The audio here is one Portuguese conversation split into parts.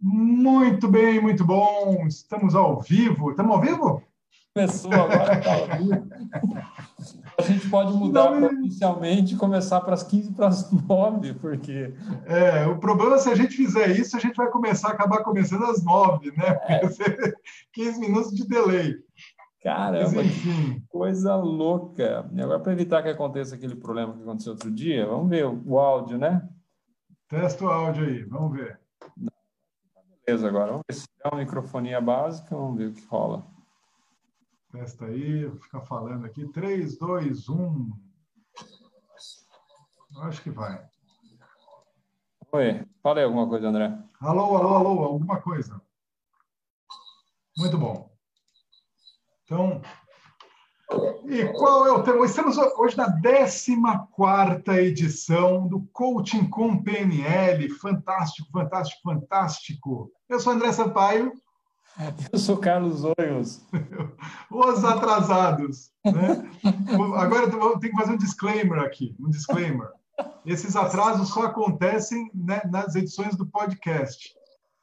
Muito bem, muito bom. Estamos ao vivo. Estamos ao vivo? Começou agora, tá ao vivo. A gente pode mudar Não, inicialmente e começar para as 15 para as 9, porque. É, o problema é se a gente fizer isso, a gente vai começar, acabar começando às 9, né? É. 15 minutos de delay. Caramba, enfim. coisa louca. E agora, para evitar que aconteça aquele problema que aconteceu outro dia, vamos ver o áudio, né? Testa o áudio aí, vamos ver. Beleza, agora vamos ver se é uma microfonia básica, vamos ver o que rola. Testa aí, vou ficar falando aqui. 3, 2, 1. Acho que vai. Oi, fala aí alguma coisa, André. Alô, alô, alô, alguma coisa. Muito bom. Então, e qual é o tema? Estamos hoje na 14 edição do Coaching com PNL. Fantástico, fantástico, fantástico. Eu sou André Sampaio. Eu sou Carlos Oios. Os atrasados. Né? Agora eu tenho que fazer um disclaimer aqui. Um disclaimer. Esses atrasos só acontecem né, nas edições do podcast.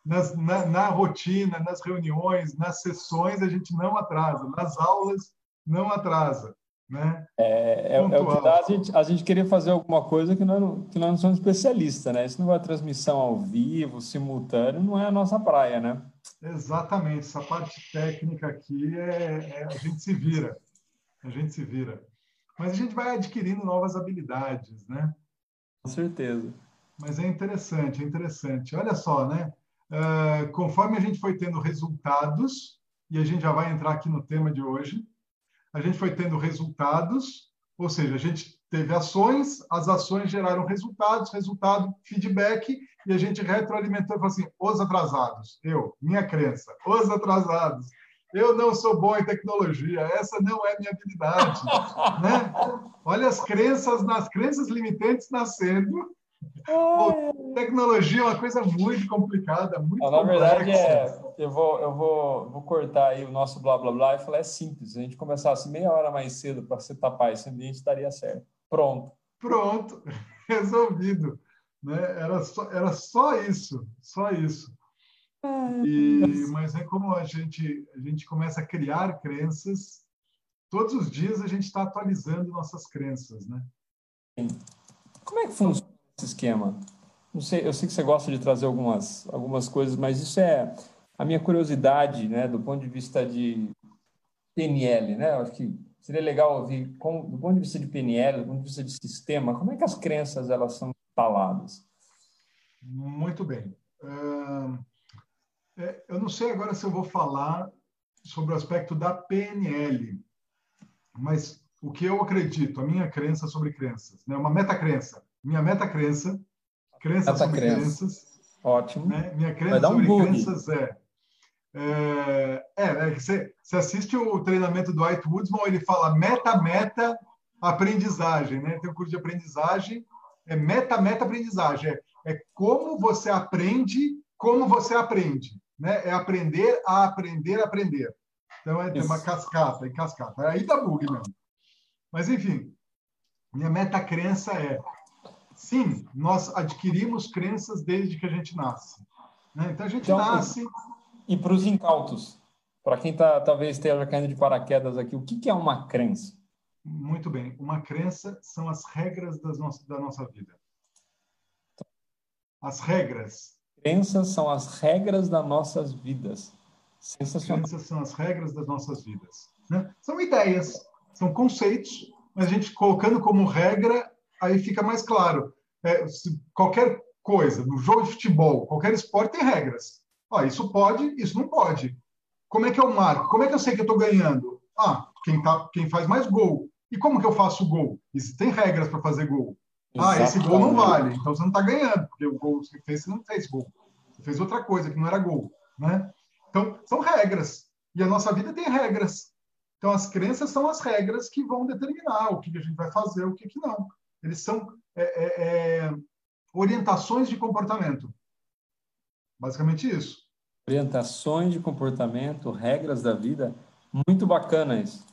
Nas, na, na rotina, nas reuniões, nas sessões, a gente não atrasa. Nas aulas, não atrasa. Né? É, é, é o que dá a gente, a gente querer fazer alguma coisa que nós, que nós não somos especialistas, né? Isso não é transmissão ao vivo, simultâneo, não é a nossa praia, né? Exatamente. Essa parte técnica aqui é, é, a gente se vira. A gente se vira. Mas a gente vai adquirindo novas habilidades, né? Com certeza. Mas é interessante, é interessante. Olha só, né? Uh, conforme a gente foi tendo resultados, e a gente já vai entrar aqui no tema de hoje, a gente foi tendo resultados, ou seja, a gente teve ações, as ações geraram resultados, resultado, feedback, e a gente retroalimentou e falou assim: os atrasados, eu, minha crença, os atrasados. Eu não sou bom em tecnologia, essa não é minha habilidade. né? Olha as crenças, nas crenças limitantes nascendo Pô, tecnologia é uma coisa muito complicada, muito Na complexa. verdade, é, eu, vou, eu vou, vou cortar aí o nosso blá blá blá e falar: é simples. Se a gente começasse meia hora mais cedo para você tapar esse ambiente, daria certo. Pronto. Pronto, resolvido. Né? Era, só, era só isso, só isso. E, mas é como a gente, a gente começa a criar crenças, todos os dias a gente está atualizando nossas crenças, né? Como é que funciona? Esse esquema? Não sei, eu sei que você gosta de trazer algumas, algumas coisas, mas isso é a minha curiosidade, né, do ponto de vista de PNL, né? Eu acho que seria legal ouvir, com, do ponto de vista de PNL, do ponto de vista de sistema, como é que as crenças elas são instaladas? Muito bem. Uh, eu não sei agora se eu vou falar sobre o aspecto da PNL, mas o que eu acredito, a minha crença sobre crenças, né? uma metacrença minha meta-crença, crença meta sobre crença. crenças. Ótimo. Né? Minha crença um sobre bug. crenças é, é, é, é você, você assiste o treinamento do White Woodsman, ele fala meta-meta aprendizagem, né? Tem um curso de aprendizagem, é meta-meta aprendizagem, é, é como você aprende, como você aprende, né? É aprender a aprender a aprender. Então é uma cascata, em cascata. Aí dá bug mesmo. Mas enfim, minha meta-crença é Sim, nós adquirimos crenças desde que a gente nasce. Né? Então a gente então, nasce. E para os incautos, para quem tá, talvez esteja caindo de paraquedas aqui, o que, que é uma crença? Muito bem. Uma crença são as regras das no... da nossa vida. As regras. Crenças são as regras das nossas vidas. Sensacional. Crenças são as regras das nossas vidas. Né? São ideias, são conceitos, mas a gente colocando como regra aí fica mais claro. É, qualquer coisa, no jogo de futebol, qualquer esporte tem regras. Ó, isso pode, isso não pode. Como é que eu marco? Como é que eu sei que eu estou ganhando? Ah, quem, tá, quem faz mais gol. E como que eu faço gol? Isso tem regras para fazer gol. Exatamente. Ah, esse gol não vale, então você não está ganhando, porque o gol que você fez, você não fez gol. Você fez outra coisa que não era gol. Né? Então, são regras. E a nossa vida tem regras. Então, as crenças são as regras que vão determinar o que a gente vai fazer, o que, que não. Eles são é, é, é, orientações de comportamento. Basicamente isso. Orientações de comportamento, regras da vida, muito bacana isso.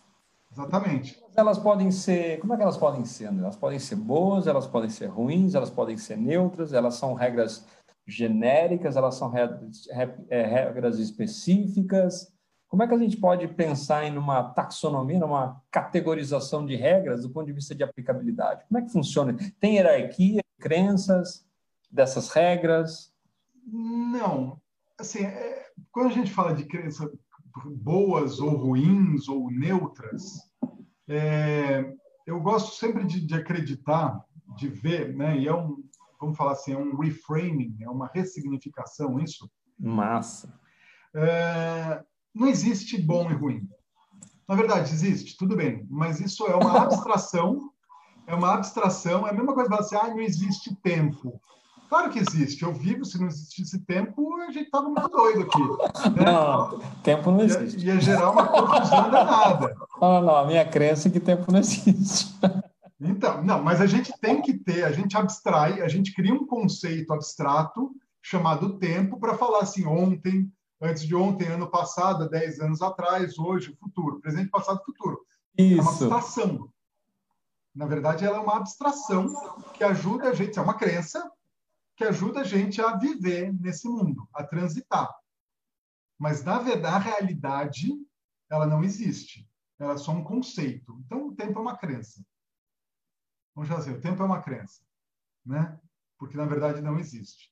Exatamente. Elas podem ser, como é que elas podem ser? Elas podem ser boas, elas podem ser ruins, elas podem ser neutras, elas são regras genéricas, elas são é, regras específicas? Como é que a gente pode pensar em uma taxonomia, numa categorização de regras do ponto de vista de aplicabilidade? Como é que funciona? Tem hierarquia, crenças dessas regras? Não. Assim, é, quando a gente fala de crenças boas ou ruins ou neutras, é, eu gosto sempre de, de, acreditar, de ver, né? E é um, vamos falar assim, é um reframing, é uma ressignificação isso. Massa. É, não existe bom e ruim. Na verdade, existe, tudo bem, mas isso é uma abstração, é uma abstração, é a mesma coisa que falar assim, ah, não existe tempo. Claro que existe, eu vivo, se não existisse tempo, a gente estava muito doido aqui. Né? Não, tempo não existe. Ia, ia gerar uma confusão danada. Não, não, a minha crença é que tempo não existe. Então, não, mas a gente tem que ter, a gente abstrai, a gente cria um conceito abstrato chamado tempo para falar assim, ontem, antes de ontem, ano passado, 10 anos atrás, hoje, futuro, presente, passado, futuro. Isso. É uma abstração. Na verdade, ela é uma abstração que ajuda a gente, é uma crença que ajuda a gente a viver nesse mundo, a transitar. Mas, na verdade, a realidade, ela não existe. Ela é só um conceito. Então, o tempo é uma crença. Vamos dizer, o tempo é uma crença, né? Porque, na verdade, não existe.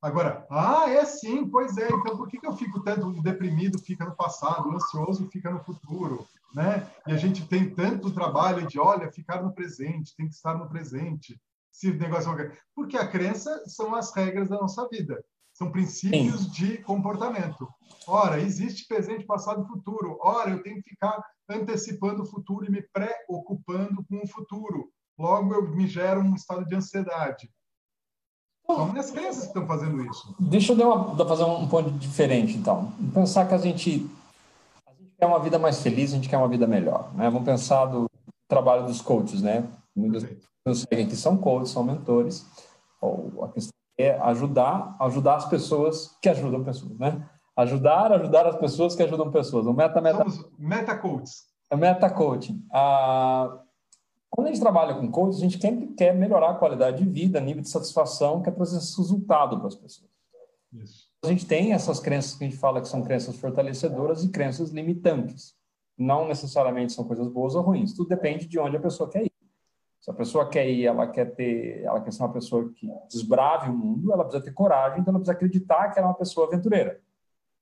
Agora, ah, é sim, pois é. Então, por que, que eu fico tanto deprimido, fica no passado, ansioso, fica no futuro, né? E a gente tem tanto trabalho de, olha, ficar no presente, tem que estar no presente. Se o negócio é porque a crença são as regras da nossa vida, são princípios sim. de comportamento. Ora, existe presente, passado e futuro. Ora, eu tenho que ficar antecipando o futuro e me preocupando com o futuro. Logo, eu me gero um estado de ansiedade. São minhas crenças que estão fazendo isso. Deixa eu dar uma, fazer um ponto diferente, então. Pensar que a gente, a gente quer uma vida mais feliz, a gente quer uma vida melhor. Né? Vamos pensar do trabalho dos coaches, né? Muitas pessoas que são coaches, são mentores. Ou a questão é ajudar, ajudar as pessoas que ajudam pessoas, né? Ajudar, ajudar as pessoas que ajudam pessoas. O meta, meta... Somos meta coaches. É meta coaching. Ah, quando a gente trabalha com coaches, a gente sempre quer melhorar a qualidade de vida, nível de satisfação, quer trazer esse resultado para as pessoas. Isso. A gente tem essas crenças que a gente fala que são crenças fortalecedoras e crenças limitantes. Não necessariamente são coisas boas ou ruins, tudo depende de onde a pessoa quer ir. Se a pessoa quer ir, ela quer ter, ela quer ser uma pessoa que desbrave o mundo, ela precisa ter coragem, então ela precisa acreditar que ela é uma pessoa aventureira.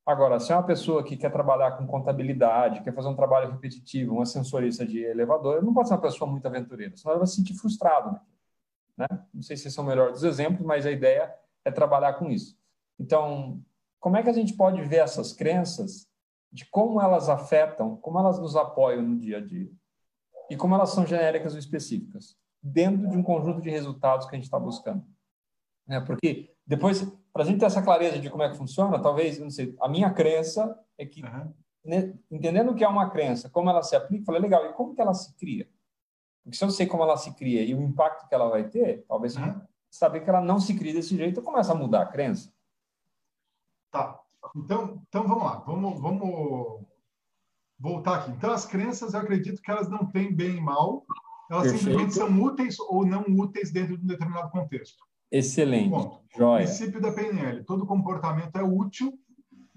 Agora, se é uma pessoa que quer trabalhar com contabilidade, quer fazer um trabalho repetitivo, uma sensorista de elevador, não pode ser uma pessoa muito aventureira, senão ela vai se sentir frustrada. Né? Não sei se são é o melhor dos exemplos, mas a ideia é trabalhar com isso. Então, como é que a gente pode ver essas crenças, de como elas afetam, como elas nos apoiam no dia a dia? E como elas são genéricas ou específicas, dentro de um conjunto de resultados que a gente está buscando. É, porque depois para a gente ter essa clareza de como é que funciona, talvez, não sei, a minha crença é que, uhum. né, entendendo o que é uma crença, como ela se aplica, falei, legal, e como que ela se cria? Porque se eu sei como ela se cria e o impacto que ela vai ter, talvez uhum. saber que ela não se cria desse jeito, eu começo a mudar a crença. Tá. Então, então vamos lá, vamos, vamos voltar aqui. Então, as crenças, eu acredito que elas não têm bem e mal, elas Perfeito. simplesmente são úteis ou não úteis dentro de um determinado contexto. Excelente. Joia. Princípio da PNL. Todo comportamento é útil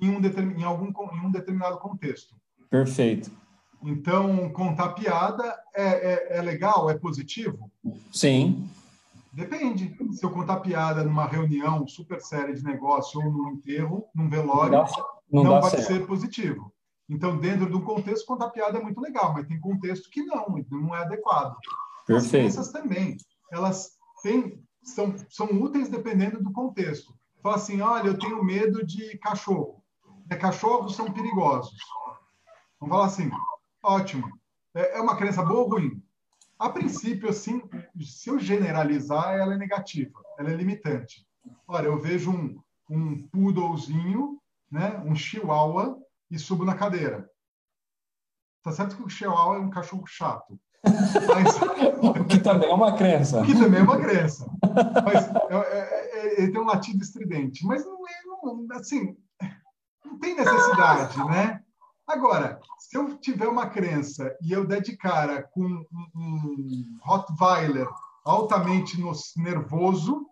em um, em algum, em um determinado contexto. Perfeito. Então, contar piada é, é, é, legal? É positivo? Sim. Depende. Se eu contar piada numa reunião super séria de negócio ou num enterro, num velório, não, dá, não, não vai certo. ser positivo. Então, dentro do contexto, contar piada é muito legal, mas tem contexto que não, não é adequado. Perfeito. As crianças também, elas têm são, são úteis dependendo do contexto. Fala assim, olha, eu tenho medo de cachorro. É, cachorros são perigosos. Vamos falar assim, ótimo. É, é uma crença boa ou ruim? A princípio, assim, se eu generalizar, ela é negativa, ela é limitante. Olha, eu vejo um, um poodlezinho, né, um chihuahua, e subo na cadeira. Tá certo que o chihuahua é um cachorro chato. Mas... que também é uma crença. Que também é uma crença. Mas é, é, é, ele tem um latido estridente. Mas não é, não, assim, não tem necessidade, né? Agora, se eu tiver uma crença e eu der de cara com um, um Rottweiler altamente nervoso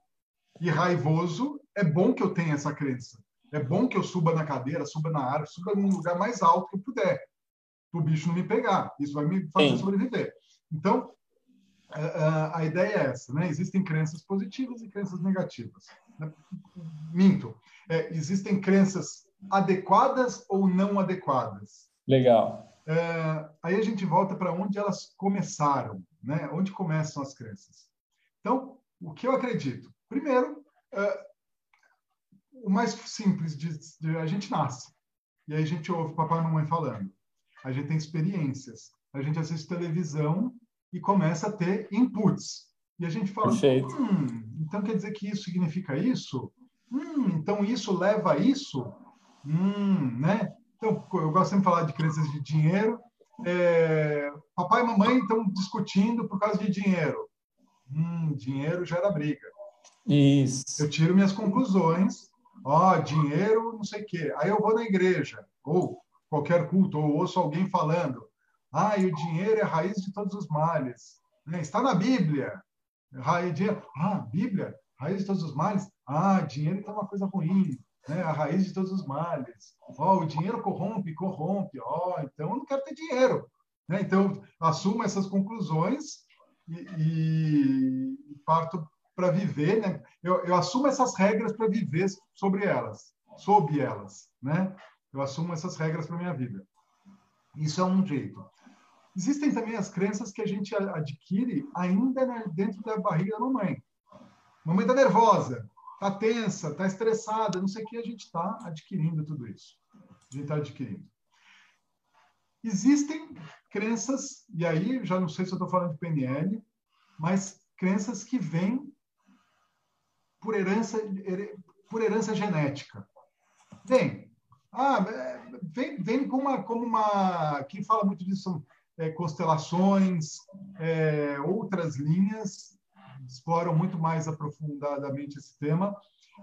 e raivoso, é bom que eu tenha essa crença. É bom que eu suba na cadeira, suba na árvore, suba num lugar mais alto que eu puder, para o bicho não me pegar. Isso vai me fazer Sim. sobreviver. Então, a, a ideia é essa, né? Existem crenças positivas e crenças negativas. Minto. É, existem crenças adequadas ou não adequadas. Legal. É, aí a gente volta para onde elas começaram, né? Onde começam as crenças. Então, o que eu acredito? Primeiro, é, o mais simples de, de, a gente nasce e aí a gente ouve papai e mamãe falando. A gente tem experiências. A gente assiste televisão e começa a ter inputs. E a gente fala, hum, então quer dizer que isso significa isso? Hum, então isso leva a isso? Hum, né? Então, eu gosto sempre de falar de crenças de dinheiro. É, papai e mamãe estão discutindo por causa de dinheiro. Hum, dinheiro gera briga. Isso. Eu tiro minhas conclusões. Ó, oh, dinheiro, não sei o quê. Aí eu vou na igreja, ou qualquer culto, ou ouço alguém falando. Ah, o dinheiro é a raiz de todos os males. Né? Está na Bíblia. Raiz de... Ah, Bíblia, raiz de todos os males. Ah, dinheiro então é uma coisa ruim. Né? A raiz de todos os males. Oh, o dinheiro corrompe, corrompe. Oh, então eu não quero ter dinheiro. Né? Então, assumo essas conclusões e, e parto para viver. Né? Eu, eu assumo essas regras para viver sobre elas, sob elas. Né? Eu assumo essas regras para minha vida. Isso é um jeito. Existem também as crenças que a gente adquire ainda dentro da barriga da mamãe. Mamãe está nervosa, está tensa, está estressada, não sei o que, a gente está adquirindo tudo isso. A gente está adquirindo. Existem crenças, e aí já não sei se eu estou falando de PNL, mas crenças que vêm por herança, por herança genética. Vem. Ah, é, vem, vem como, uma, como uma. Quem fala muito disso são é, constelações, é, outras linhas exploram muito mais aprofundadamente esse tema,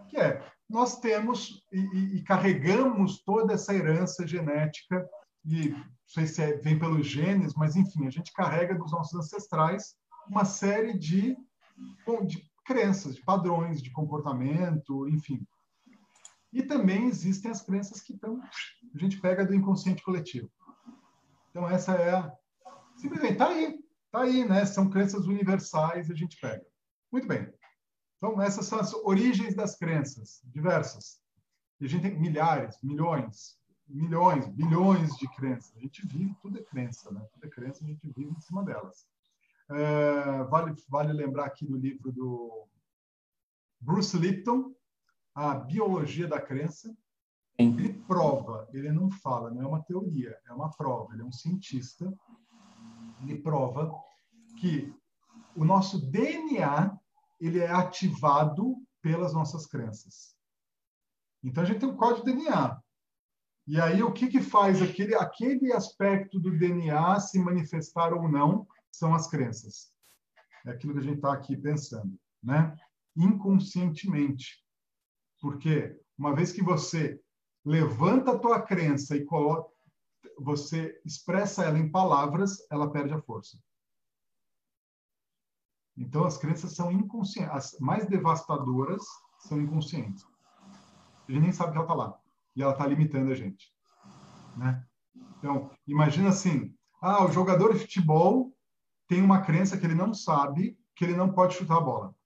que é nós temos e, e, carregamos toda essa herança genética e não sei se é, vem pelos genes, mas enfim, a gente carrega dos nossos ancestrais uma série de, de crenças, de padrões de comportamento, enfim. E também existem as crenças que estão, a gente pega do inconsciente coletivo. Então essa é a, simplesmente está aí, está aí, né? São crenças universais, a gente pega. Muito bem. Então, essas são as origens das crenças, diversas. E a gente tem milhares, milhões, milhões, bilhões de crenças. A gente vive, tudo é crença, né? Tudo é crença, a gente vive em cima delas. É, vale, vale lembrar aqui do livro do Bruce Lipton, A Biologia da Crença. Ele prova, ele não fala, não é uma teoria, é uma prova. Ele é um cientista. Ele prova que o nosso DNA ele é ativado pelas nossas crenças. Então a gente tem um código DNA. E aí o que que faz aquele aquele aspecto do DNA se manifestar ou não são as crenças. É aquilo que a gente está aqui pensando, né? Inconscientemente, porque uma vez que você levanta a tua crença e coloca, você expressa ela em palavras, ela perde a força. Então, as crenças são inconscientes. As mais devastadoras são inconscientes. A gente nem sabe que ela está lá. E ela está limitando a gente. Né? Então, imagina assim: ah, o jogador de futebol tem uma crença que ele não sabe que ele não pode chutar a bola.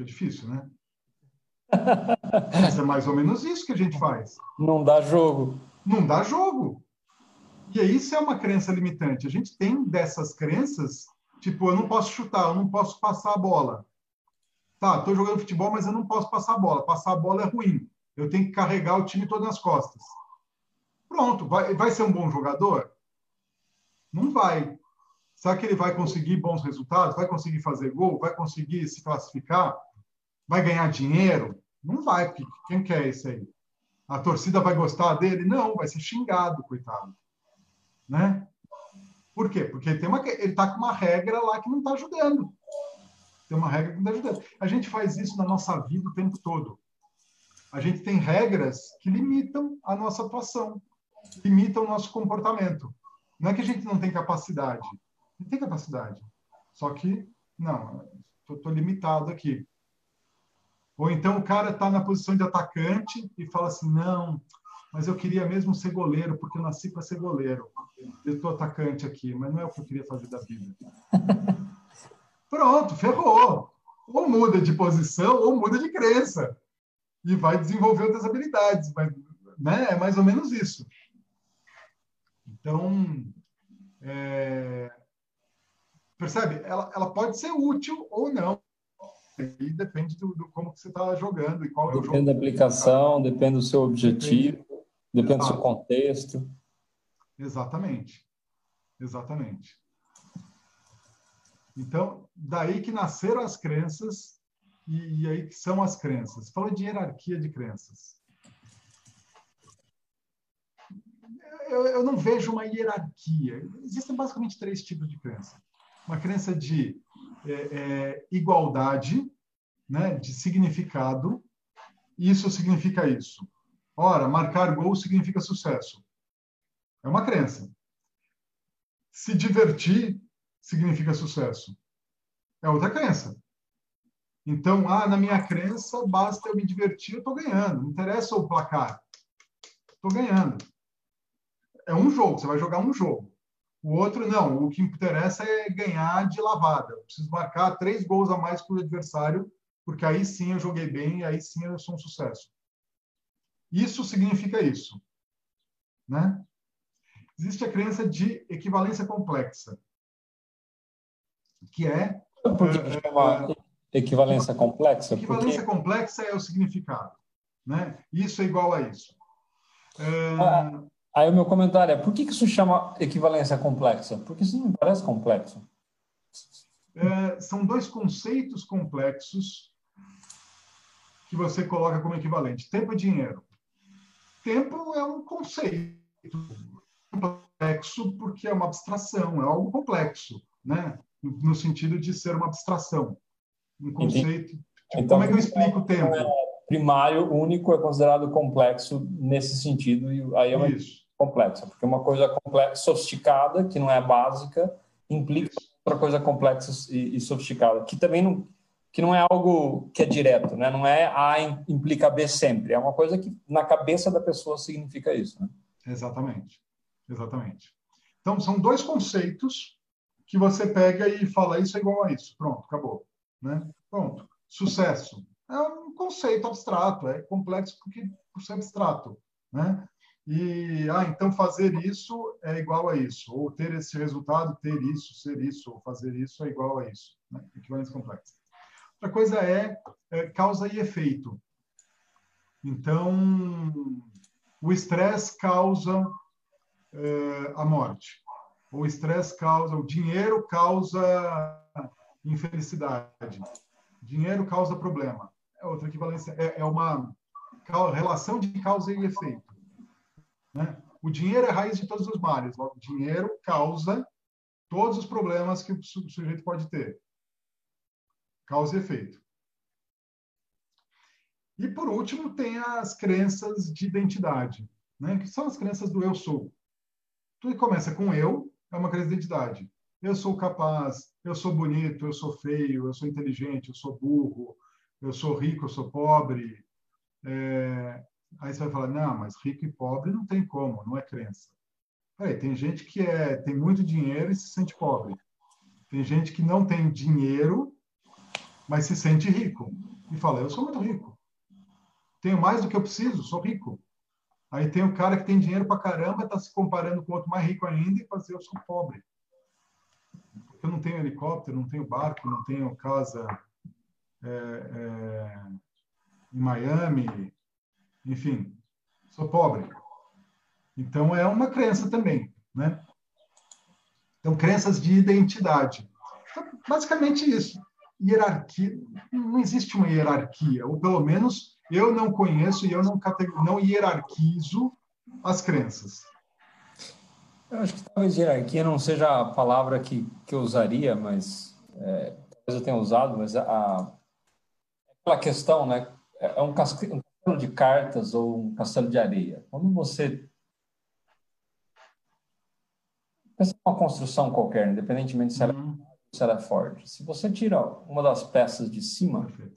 É difícil, né? Mas é mais ou menos isso que a gente faz. Não dá jogo. Não dá jogo. E isso é uma crença limitante. A gente tem dessas crenças Tipo, eu não posso chutar, eu não posso passar a bola. Tá, estou jogando futebol, mas eu não posso passar a bola. Passar a bola é ruim. Eu tenho que carregar o time todo nas costas. Pronto, vai, vai ser um bom jogador? Não vai. Será que ele vai conseguir bons resultados? Vai conseguir fazer gol? Vai conseguir se classificar? Vai ganhar dinheiro? Não vai, porque quem quer isso aí? A torcida vai gostar dele? Não, vai ser xingado, coitado. Né? Por quê? Porque tem uma, ele está com uma regra lá que não está ajudando. Tem uma regra que não está ajudando. A gente faz isso na nossa vida o tempo todo. A gente tem regras que limitam a nossa atuação, limitam o nosso comportamento. Não é que a gente não tem capacidade. A gente tem capacidade. Só que, não, estou limitado aqui. Ou então o cara está na posição de atacante e fala assim: não, mas eu queria mesmo ser goleiro, porque eu nasci para ser goleiro. Eu estou atacante aqui, mas não é o que eu queria fazer da vida. Pronto, ferrou. Ou muda de posição ou muda de crença. E vai desenvolver outras habilidades. Mas, né? É mais ou menos isso. Então, é... percebe? Ela, ela pode ser útil ou não. E depende do, do como que você está jogando e qual depende é o jogo. Depende da aplicação, depende do seu objetivo, depende, depende do seu contexto. Exatamente. Exatamente. Então, daí que nasceram as crenças e, e aí que são as crenças. Falou de hierarquia de crenças. Eu, eu, não vejo uma hierarquia. Existem basicamente três tipos de crença. Uma crença de é, é, igualdade, né, de significado. Isso significa isso. Ora, marcar gol significa sucesso. É uma crença. Se divertir significa sucesso. É outra crença. Então, ah, na minha crença, basta eu me divertir, eu estou ganhando. Não interessa o placar. Estou ganhando. É um jogo, você vai jogar um jogo. O outro, não. O que interessa é ganhar de lavada. Eu preciso marcar três gols a mais que o adversário, porque aí sim eu joguei bem, aí sim eu sou um sucesso. Isso significa isso. Né? Existe a crença de equivalência complexa que é. Por que é, chama é, equivalência complexa? Equivalência Porque... complexa é o significado. Né? Isso é igual a isso. Ah, aí o meu comentário é: por que, que isso chama equivalência complexa? Porque isso não me parece complexo. É, são dois conceitos complexos que você coloca como equivalente: tempo e dinheiro. Tempo é um conceito complexo porque é uma abstração, é algo complexo, né? no sentido de ser uma abstração, um conceito. Tipo, então, como é que eu explico o tempo? É primário, único, é considerado complexo nesse sentido, e aí é uma Isso. Complexa, porque uma coisa complexa, sofisticada, que não é básica, implica outra coisa complexa e, e, sofisticada, que também não, que não é algo que é direto, né? não é A implica B sempre, é uma coisa que na cabeça da pessoa significa isso. Né? Exatamente, exatamente. Então, são dois conceitos que você pega e fala isso é igual a isso. Pronto, acabou. Né? Pronto. Sucesso. É um conceito abstrato, é complexo porque por ser abstrato. Né? E, ah, então fazer isso é igual a isso. Ou ter esse resultado, ter isso, ser isso, ou fazer isso é igual a isso. Né? Equivalência complexa. Outra coisa é, é causa e efeito. Então, o estresse causa é, a morte o estresse causa, o dinheiro causa infelicidade, dinheiro causa problema. É outra equivalência, é, é uma relação de causa e efeito. Né? O dinheiro é a raiz de todos os males. O dinheiro causa todos os problemas que o sujeito pode ter. Causa e efeito. E, por último, tem as crenças de identidade, né? que são as crenças do eu sou. Tudo começa com eu, é uma crise de identidade. Eu sou capaz, eu sou bonito, eu sou feio, eu sou inteligente, eu sou burro, eu sou rico, eu sou pobre. É... Aí você vai falar, não, mas rico e pobre não tem como, não é crença. Peraí, tem gente que é, tem muito dinheiro e se sente pobre. Tem gente que não tem dinheiro, mas se sente rico. E fala, eu sou muito rico. Tenho mais do que eu preciso, sou rico. Aí tem o cara que tem dinheiro para caramba, está se comparando com outro mais rico ainda e fazer eu sou pobre. Eu não tenho helicóptero, não tenho barco, não tenho casa é, é, em Miami, enfim, sou pobre. Então é uma crença também, né? Então crenças de identidade. Então, basicamente isso. Hierarquia, não existe uma hierarquia, ou pelo menos eu não conheço e eu não, não hierarquizo as crenças. Eu acho que talvez hierarquia não seja a palavra que, que eu usaria, mas é, talvez eu tenha usado, mas a, a aquela questão, né? É um castelo de cartas ou um castelo de areia. Quando você pensa uma construção qualquer, independentemente se ela, é uhum. se ela é forte, se você tira uma das peças de cima, Perfeito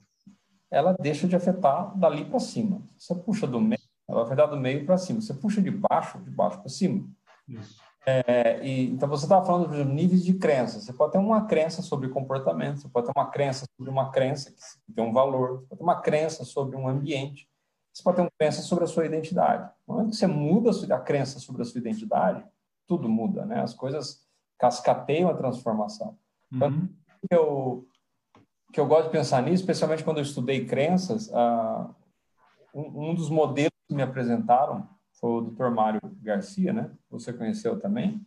ela deixa de afetar dali para cima. Você puxa do meio, ela vai afetar do meio para cima. Você puxa de baixo, de baixo para cima. Isso. É, e, então, você estava falando de níveis de crença. Você pode ter uma crença sobre comportamento, você pode ter uma crença sobre uma crença que tem um valor, você pode ter uma crença sobre um ambiente, você pode ter uma crença sobre a sua identidade. No momento que você muda a crença sobre a sua identidade, tudo muda, né? As coisas cascateiam a transformação. Então, uhum. que, eu, que eu gosto de pensar nisso, especialmente quando eu estudei crenças, uh, um, um dos modelos que me apresentaram foi o Dr. Mário Garcia, né? Você conheceu também,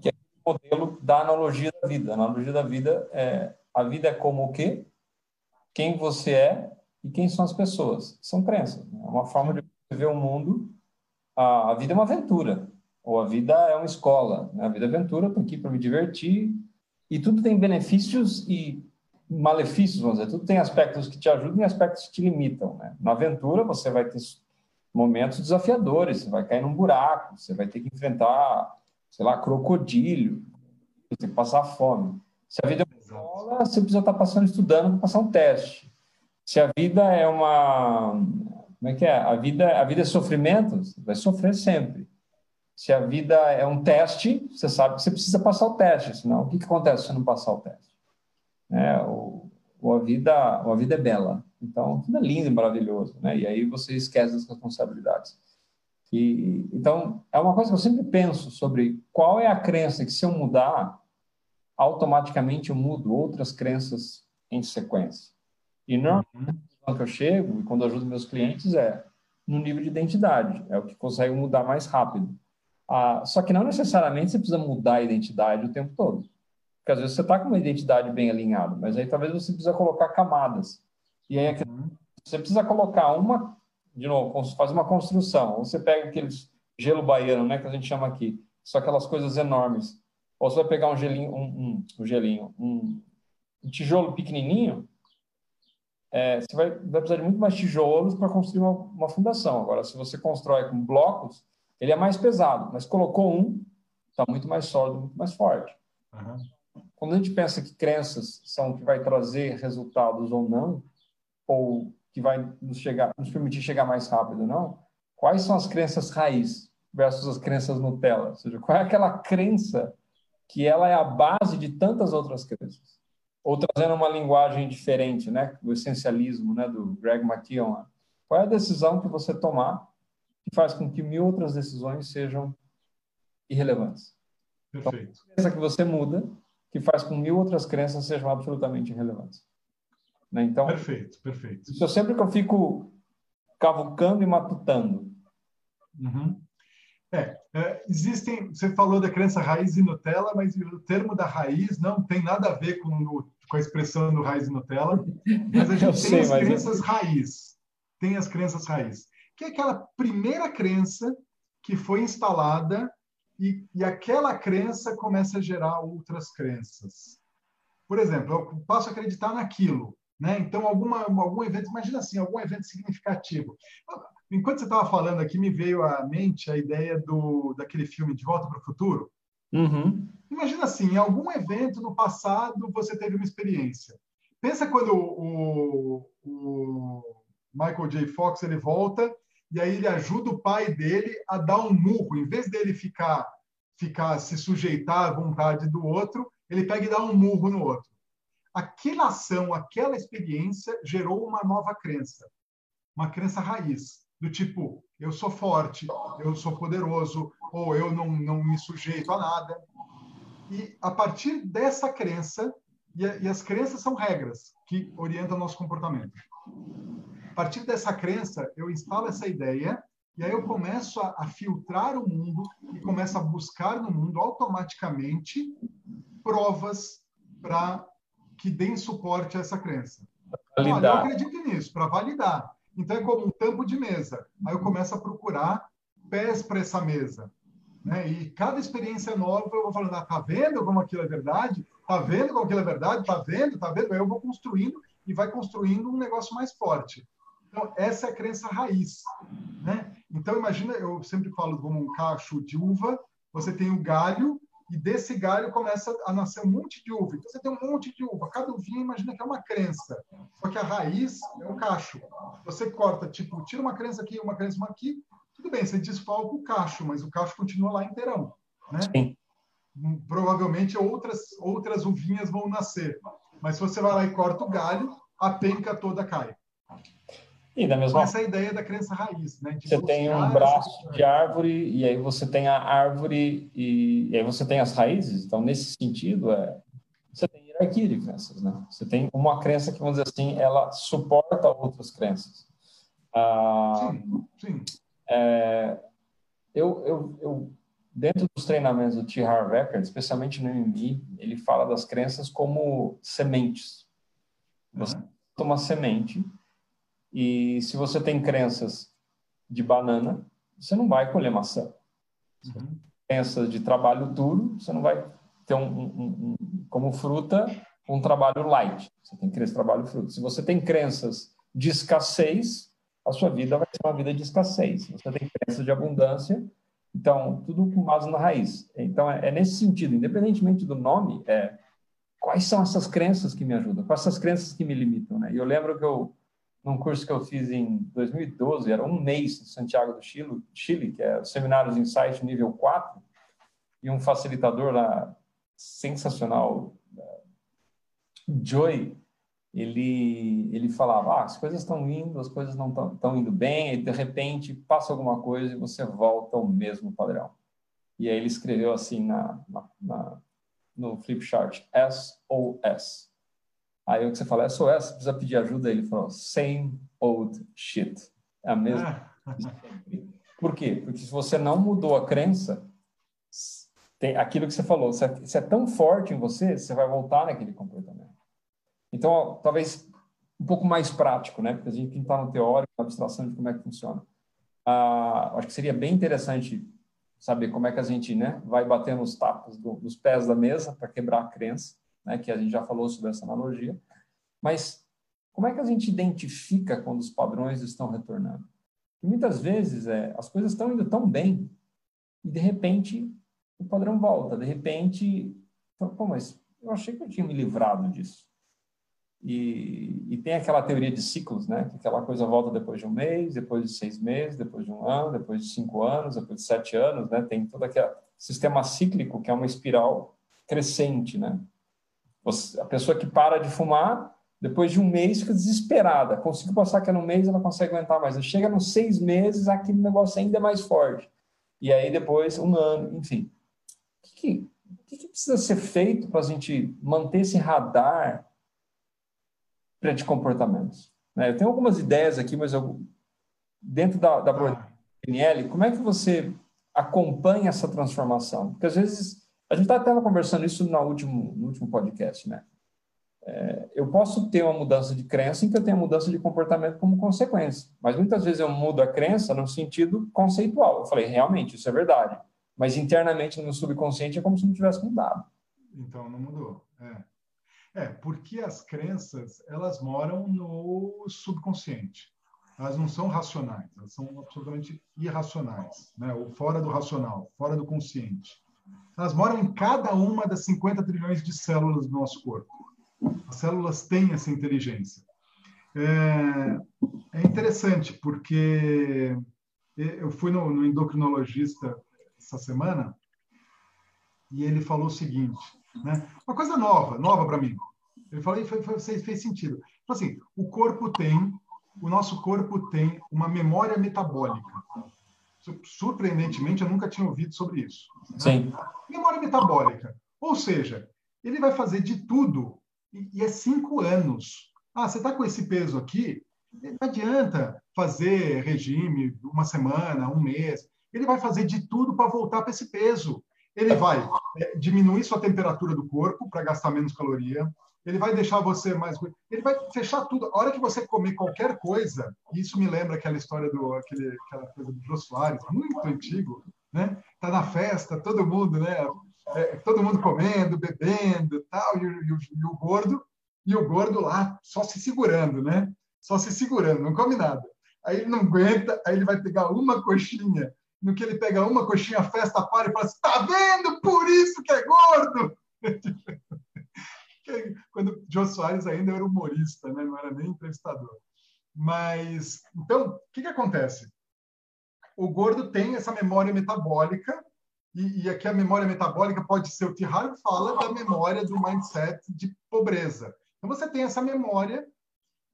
que é o modelo da analogia da vida. A analogia da vida é a vida é como o quê? Quem você é e quem são as pessoas. São crenças. Né? É uma forma de ver o mundo. A, a vida é uma aventura, ou a vida é uma escola. Né? A vida é aventura, estou aqui para me divertir. E tudo tem benefícios e malefícios, vamos dizer. Tudo tem aspectos que te ajudam e aspectos que te limitam. Né? Na aventura, você vai ter momentos desafiadores, você vai cair num buraco, você vai ter que enfrentar, sei lá, crocodilo, você tem que passar fome. Se a vida é uma escola, você precisa estar passando estudando para passar um teste. Se a vida é uma como é que é? A vida, a vida é sofrimento, você vai sofrer sempre. Se a vida é um teste, você sabe que você precisa passar o teste, senão o que, que acontece se não passar o teste? É, o, a vida, a vida é bela. Então, tudo é lindo e maravilhoso, né? E aí você esquece as responsabilidades. E, então, é uma coisa que eu sempre penso sobre qual é a crença que se eu mudar, automaticamente eu mudo outras crenças em sequência. E normalmente, quando eu chego e quando ajudo meus clientes é no nível de identidade, é o que consegue mudar mais rápido. Ah, só que não necessariamente você precisa mudar a identidade o tempo todo. Porque às vezes você está com uma identidade bem alinhada, mas aí talvez você precisa colocar camadas. E aí uhum. você precisa colocar uma, de novo, fazer uma construção. Ou você pega aqueles gelo baiano, né, que a gente chama aqui, são aquelas coisas enormes. Ou você vai pegar um gelinho, um, um, um gelinho, um, um, tijolo pequenininho, é, você vai, vai, precisar de muito mais tijolos para construir uma, uma, fundação. Agora, se você constrói com blocos, ele é mais pesado, mas colocou um, está muito mais sólido, muito mais forte. Uhum quando a gente pensa que crenças são o que vai trazer resultados ou não, ou que vai nos, chegar, nos permitir chegar mais rápido ou não, quais são as crenças raiz versus as crenças Nutella? Ou seja, qual é aquela crença que ela é a base de tantas outras crenças? Ou trazendo uma linguagem diferente, né, o essencialismo, né, do Greg McKeown. Qual é a decisão que você tomar que faz com que mil outras decisões sejam irrelevantes? Perfeito. Então, a que você muda que faz com mil outras crenças sejam absolutamente irrelevantes. Né? Então, perfeito, perfeito. Isso é sempre que eu fico cavucando e matutando. Uhum. É, é, existem, você falou da crença raiz e Nutella, mas o termo da raiz não tem nada a ver com, o, com a expressão do raiz Nutella, mas a gente tem sei, as crenças raiz, tem as crenças raiz, que é aquela primeira crença que foi instalada e, e aquela crença começa a gerar outras crenças. Por exemplo, eu posso acreditar naquilo, né? Então, alguma, algum evento, imagina assim, algum evento significativo. Enquanto você estava falando aqui, me veio à mente a ideia do daquele filme De Volta para o Futuro. Uhum. Imagina assim, em algum evento no passado você teve uma experiência. Pensa quando o, o Michael J. Fox ele volta e aí ele ajuda o pai dele a dar um murro, em vez dele ficar ficar se sujeitar à vontade do outro, ele pega e dá um murro no outro. Aquela ação, aquela experiência gerou uma nova crença, uma crença raiz, do tipo, eu sou forte, eu sou poderoso, ou eu não, não me sujeito a nada. E a partir dessa crença, e, e as crenças são regras que orientam o nosso comportamento partir dessa crença, eu instalo essa ideia e aí eu começo a, a filtrar o mundo e começo a buscar no mundo automaticamente provas para que deem suporte a essa crença. Validar. Olha, eu acredito nisso, para validar. Então é como um tampo de mesa. Aí eu começo a procurar pés para essa mesa. Né? E cada experiência nova eu vou falando, ah, tá vendo como aquilo é verdade? Tá vendo como aquilo é verdade? Tá vendo? Tá vendo? Aí eu vou construindo e vai construindo um negócio mais forte. Então, essa é a crença raiz. Né? Então, imagina, eu sempre falo como um cacho de uva, você tem o galho, e desse galho começa a nascer um monte de uva. Então, você tem um monte de uva. Cada uvinha, imagina que é uma crença. Só que a raiz é o cacho. Você corta, tipo, tira uma crença aqui, uma crença aqui, tudo bem, você desfalca o cacho, mas o cacho continua lá inteirão, né? Sim. Hum, provavelmente outras outras uvinhas vão nascer. Mas se você vai lá e corta o galho, a penca toda cai. E da mesma essa é a ideia da crença raiz, né? De você tem um braço de árvore e aí você tem a árvore e, e, aí você tem as raízes. Então nesse sentido é você tem hierarquia de crenças, né? Você tem uma crença que vamos dizer assim ela suporta outras crenças. Ah, sim, sim. É, eu, eu, eu dentro dos treinamentos do T. Harv Eker, especialmente no MMI, ele fala das crenças como sementes. Você uhum. toma semente e se você tem crenças de banana, você não vai colher maçã. Uhum. Crenças de trabalho duro, você não vai ter um, um, um, como fruta um trabalho light. Você tem que trabalho fruto. Se você tem crenças de escassez, a sua vida vai ser uma vida de escassez. Se você tem crenças de abundância, então tudo com base na raiz. Então é, é nesse sentido, independentemente do nome, é quais são essas crenças que me ajudam, quais essas crenças que me limitam, né? E eu lembro que eu num curso que eu fiz em 2012, era um mês em Santiago do Chile, Chile que é Seminários Insight nível 4, e um facilitador lá sensacional, Joy, ele, ele falava, ah, as coisas estão indo, as coisas não estão indo bem, e de repente passa alguma coisa e você volta ao mesmo padrão. E aí ele escreveu assim na, na, na no flipchart, SOS. Aí o que você fala, SOS, precisa pedir ajuda, ele falou, same old shit. É a mesma. Por quê? Porque se você não mudou a crença, tem aquilo que você falou, se é, se é tão forte em você, você vai voltar naquele comportamento. Então, ó, talvez um pouco mais prático, né? Porque a gente está no teórico, na abstração de como é que funciona. Ah, acho que seria bem interessante saber como é que a gente né, vai bater nos tapas do, dos pés da mesa para quebrar a crença né, que a gente já falou sobre essa analogia. Mas como é que a gente identifica quando os padrões estão retornando? E muitas vezes é, as coisas estão indo tão bem e de repente o padrão volta. De repente, pô, mas eu achei que eu tinha me livrado disso. E, e, tem aquela teoria de ciclos, né? Que aquela coisa volta depois de um mês, depois de seis meses, depois de um ano, depois de cinco anos, depois de sete anos, né? Tem todo aquele sistema cíclico que é uma espiral crescente, né? Você, a pessoa que para de fumar, depois de um mês, fica desesperada. Conseguiu passar aquele um mês, ela consegue aguentar mais. Chega nos seis meses, aquele negócio ainda é mais forte. E aí depois, um ano, enfim. O que, que, que precisa ser feito para a gente manter esse radar de comportamentos? Né? Eu tenho algumas ideias aqui, mas eu, dentro da, da PNL, como é que você acompanha essa transformação? Porque às vezes a gente estava tá conversando isso no último, no último podcast, né? É, eu posso ter uma mudança de crença em que eu tenho mudança de comportamento como consequência, mas muitas vezes eu mudo a crença no sentido conceitual. Eu falei, realmente, isso é verdade, mas internamente no meu subconsciente é como se não tivesse mudado. Então, não mudou. É. é, porque as crenças, elas moram no subconsciente. Elas não são racionais, elas são absolutamente irracionais, né? ou fora do racional, fora do consciente. Elas moram em cada uma das 50 trilhões de células do nosso corpo. As células têm essa inteligência. É, é interessante, porque eu fui no, no endocrinologista essa semana e ele falou o seguinte, né? uma coisa nova, nova para mim. Ele falou e foi, fez sentido. Assim, o corpo tem, o nosso corpo tem uma memória metabólica surpreendentemente, eu nunca tinha ouvido sobre isso. Né? Sim. Memória metabólica. Ou seja, ele vai fazer de tudo e, e é cinco anos. Ah, você está com esse peso aqui? Não adianta fazer regime uma semana, um mês. Ele vai fazer de tudo para voltar para esse peso. Ele vai é, diminuir sua temperatura do corpo para gastar menos caloria ele vai deixar você mais. Ele vai fechar tudo. A hora que você comer qualquer coisa, isso me lembra aquela história do aquele, aquela coisa do Jô muito antigo, né? Tá na festa, todo mundo, né? É, todo mundo comendo, bebendo, tal, e, e, e o gordo e o gordo lá só se segurando, né? Só se segurando, não come nada. Aí ele não aguenta, aí ele vai pegar uma coxinha. No que ele pega uma coxinha, festa para e fala assim: tá vendo? Por isso que é gordo! quando Jô Soares ainda era humorista, né? não era nem entrevistador. Mas, então, o que, que acontece? O gordo tem essa memória metabólica, e, e aqui a memória metabólica pode ser o que Harvey fala da memória do mindset de pobreza. Então, você tem essa memória,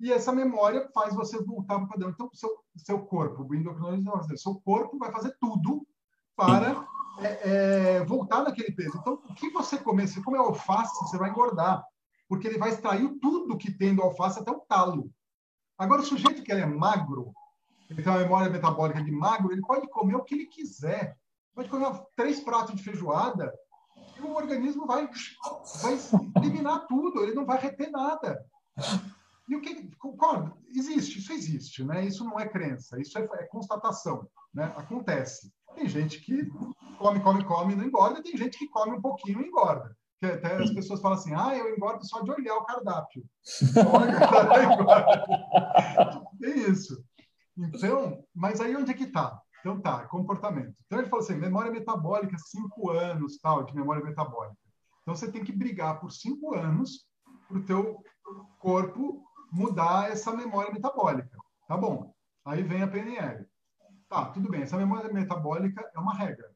e essa memória faz você voltar para o padrão. Então, seu, seu corpo, o endocrinologista seu corpo vai fazer tudo para é, é, voltar naquele peso. Então, o que você comer, se comer alface, você vai engordar, porque ele vai extrair tudo que tem do alface até o talo. Agora, o sujeito que é magro, ele tem uma memória metabólica de magro, ele pode comer o que ele quiser. Pode comer três pratos de feijoada e o organismo vai, vai eliminar tudo, ele não vai reter nada. E o que concordo? Existe, isso existe, né? Isso não é crença, isso é, é constatação, né? Acontece. Tem gente que come, come, come e não engorda, e tem gente que come um pouquinho e engorda. Que até as pessoas falam assim, ah, eu engordo só de olhar o cardápio. tem isso. Então, mas aí onde é que está? Então tá, comportamento. Então ele falou assim, memória metabólica, cinco anos, tal, de memória metabólica. Então você tem que brigar por cinco anos para o teu corpo mudar essa memória metabólica. Tá bom. Aí vem a PNL. Tá, tudo bem. Essa memória metabólica é uma regra.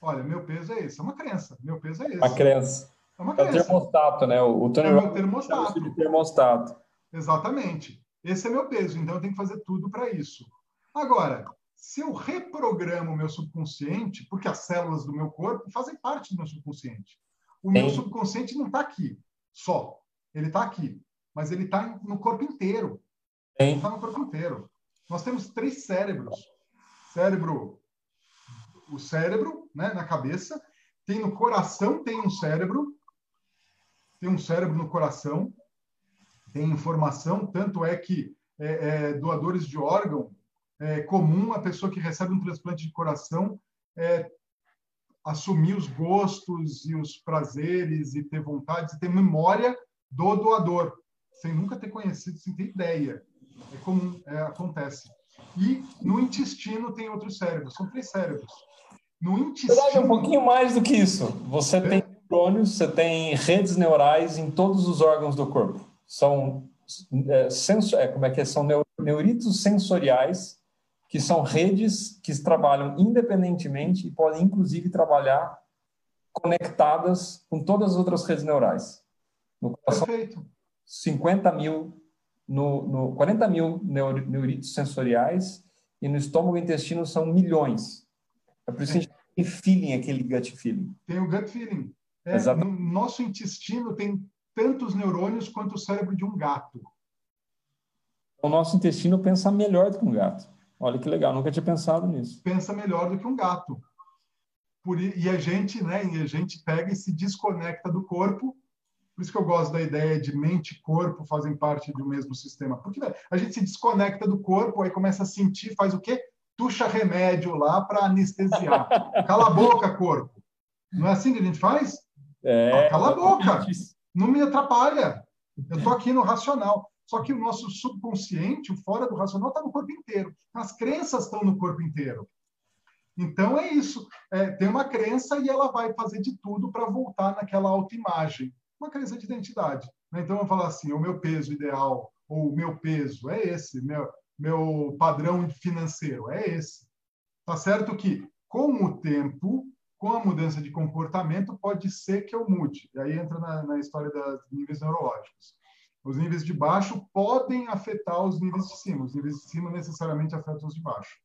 Olha, meu peso é esse. É uma crença. Meu peso é esse. Uma crença. É uma crença. É o termostato, né? O, o Tony é o termostato. De termostato. Exatamente. Esse é meu peso, então eu tenho que fazer tudo para isso. Agora, se eu reprogramo o meu subconsciente, porque as células do meu corpo fazem parte do meu subconsciente. O Sim. meu subconsciente não está aqui só. Ele está aqui. Mas ele está no corpo inteiro. Está no corpo inteiro. Nós temos três cérebros. Cérebro, o cérebro, né, na cabeça. Tem no coração, tem um cérebro. Tem um cérebro no coração tem informação, tanto é que é, é, doadores de órgão, é comum a pessoa que recebe um transplante de coração é, assumir os gostos e os prazeres e ter vontades e ter memória do doador, sem nunca ter conhecido, sem ter ideia. É comum, é, acontece. E no intestino tem outros cérebros, são três cérebros. No intestino... Verdade, um pouquinho mais do que isso. Você é. tem neurônios, você tem redes neurais em todos os órgãos do corpo são é, sensor, é, como é que é? são neuritos sensoriais que são redes que trabalham independentemente e podem inclusive trabalhar conectadas com todas as outras redes neurais. No coração, Perfeito. 50 mil, no, no 40 mil neuritos sensoriais e no estômago e intestino são milhões. É por isso que a gente tem feeling, aquele gut feeling. Tem o gut feeling. É, no nosso intestino tem tantos neurônios quanto o cérebro de um gato. O nosso intestino pensa melhor do que um gato. Olha que legal, nunca tinha pensado nisso. Pensa melhor do que um gato. Por, e a gente, né, e a gente pega e se desconecta do corpo. Por isso que eu gosto da ideia de mente e corpo fazem parte do mesmo sistema. Porque a gente se desconecta do corpo, aí começa a sentir, faz o quê? Tuxa remédio lá para anestesiar. Cala a boca, corpo. Não é assim que a gente faz? É, ah, cala a boca não me atrapalha. Eu estou aqui no racional. Só que o nosso subconsciente, o fora do racional, está no corpo inteiro. As crenças estão no corpo inteiro. Então é isso. É, tem uma crença e ela vai fazer de tudo para voltar naquela autoimagem. Uma crença de identidade. Né? Então eu falar assim: o meu peso ideal, ou o meu peso é esse, meu, meu padrão financeiro é esse. Tá certo que, com o tempo, com a mudança de comportamento, pode ser que eu mude. E aí entra na, na história dos níveis neurológicos. Os níveis de baixo podem afetar os níveis de cima. Os níveis de cima necessariamente afetam os de baixo.